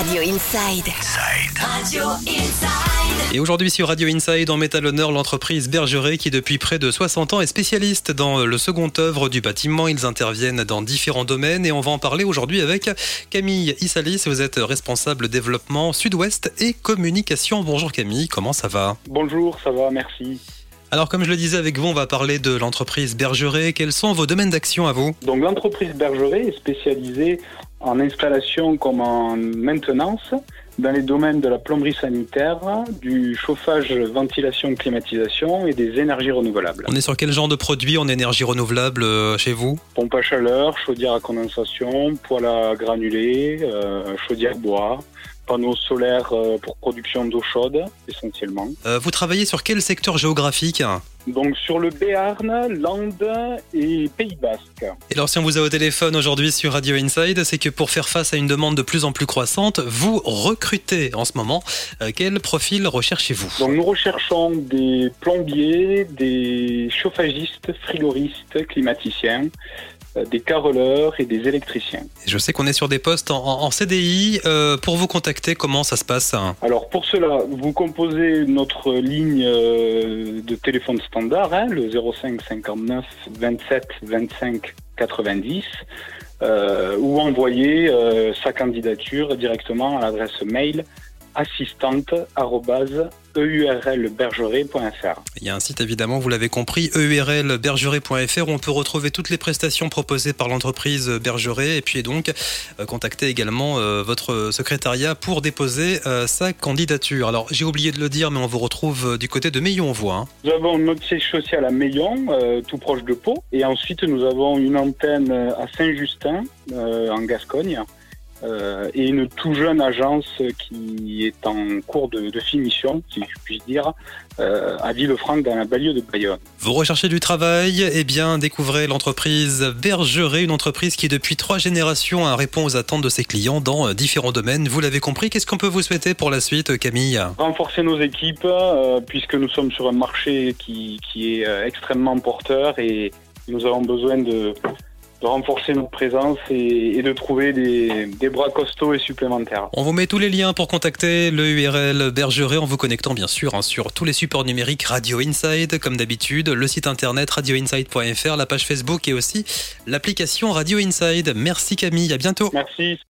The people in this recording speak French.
Radio Inside. Radio Inside. Et aujourd'hui sur Radio Inside, on met à l'honneur l'entreprise Bergeret qui depuis près de 60 ans est spécialiste dans le second œuvre du bâtiment. Ils interviennent dans différents domaines et on va en parler aujourd'hui avec Camille Issalis. Vous êtes responsable développement sud-ouest et communication. Bonjour Camille, comment ça va? Bonjour, ça va, merci. Alors comme je le disais avec vous, on va parler de l'entreprise Bergeret. Quels sont vos domaines d'action à vous? Donc l'entreprise Bergeret est spécialisée en installation comme en maintenance dans les domaines de la plomberie sanitaire, du chauffage, ventilation, climatisation et des énergies renouvelables. On est sur quel genre de produit en énergie renouvelable euh, chez vous? Pompe à chaleur, chaudière à condensation, poêle à granulés, euh, chaudière bois, panneaux solaires euh, pour production d'eau chaude essentiellement. Euh, Vous travaillez sur quel secteur géographique Donc sur le Béarn, Landes et Pays Basque. Et alors si on vous a au téléphone aujourd'hui sur Radio Inside, c'est que pour faire face à une demande de plus en plus croissante, vous recrutez en ce moment. Euh, quel profil recherchez-vous? Donc nous recherchons des plombiers, des chauffagistes, frigoristes, climaticiens, des carreleurs et des électriciens. Je sais qu'on est sur des postes en, CDI. Euh, pour vous contacter, comment ça se passe Alors pour cela, vous composez notre ligne euh, de téléphone standard, hein, le 05 59 27 25 90, euh, ou envoyez euh, sa candidature directement à l'adresse mail assistante@eurlbergeret.fr. Il y a un site évidemment, vous l'avez compris, eurlbergeret.fr où on peut retrouver toutes les prestations proposées par l'entreprise Bergeret et puis donc euh, contacter également euh, votre secrétariat pour déposer euh, sa candidature. Alors j'ai oublié de le dire, mais on vous retrouve du côté de Meillon, on voit. hein. Nous avons notre siège social à Meillon, euh, tout proche de Pau, et ensuite nous avons une antenne à Saint-Justin, euh, en Gascogne, euh, et une tout jeune agence qui est en cours de, de finition, si je puis dire, euh, à Villefranche, dans la banlieue de Bayonne. Vous recherchez du travail? Eh bien, découvrez l'entreprise Bergeret, une entreprise qui depuis trois générations hein, répond aux attentes de ses clients dans euh, différents domaines. Vous l'avez compris, qu'est-ce qu'on peut vous souhaiter pour la suite, Camille? Renforcer nos équipes, euh, puisque nous sommes sur un marché qui, qui est extrêmement porteur et nous avons besoin de, de renforcer notre présence et, et de trouver des, des bras costauds et supplémentaires. On vous met tous les liens pour contacter le URL Bergeret en vous connectant bien sûr hein, sur tous les supports numériques Radio Inside comme d'habitude, le site internet radioinside.fr, la page Facebook et aussi l'application Radio Inside. Merci Camille, à bientôt. Merci.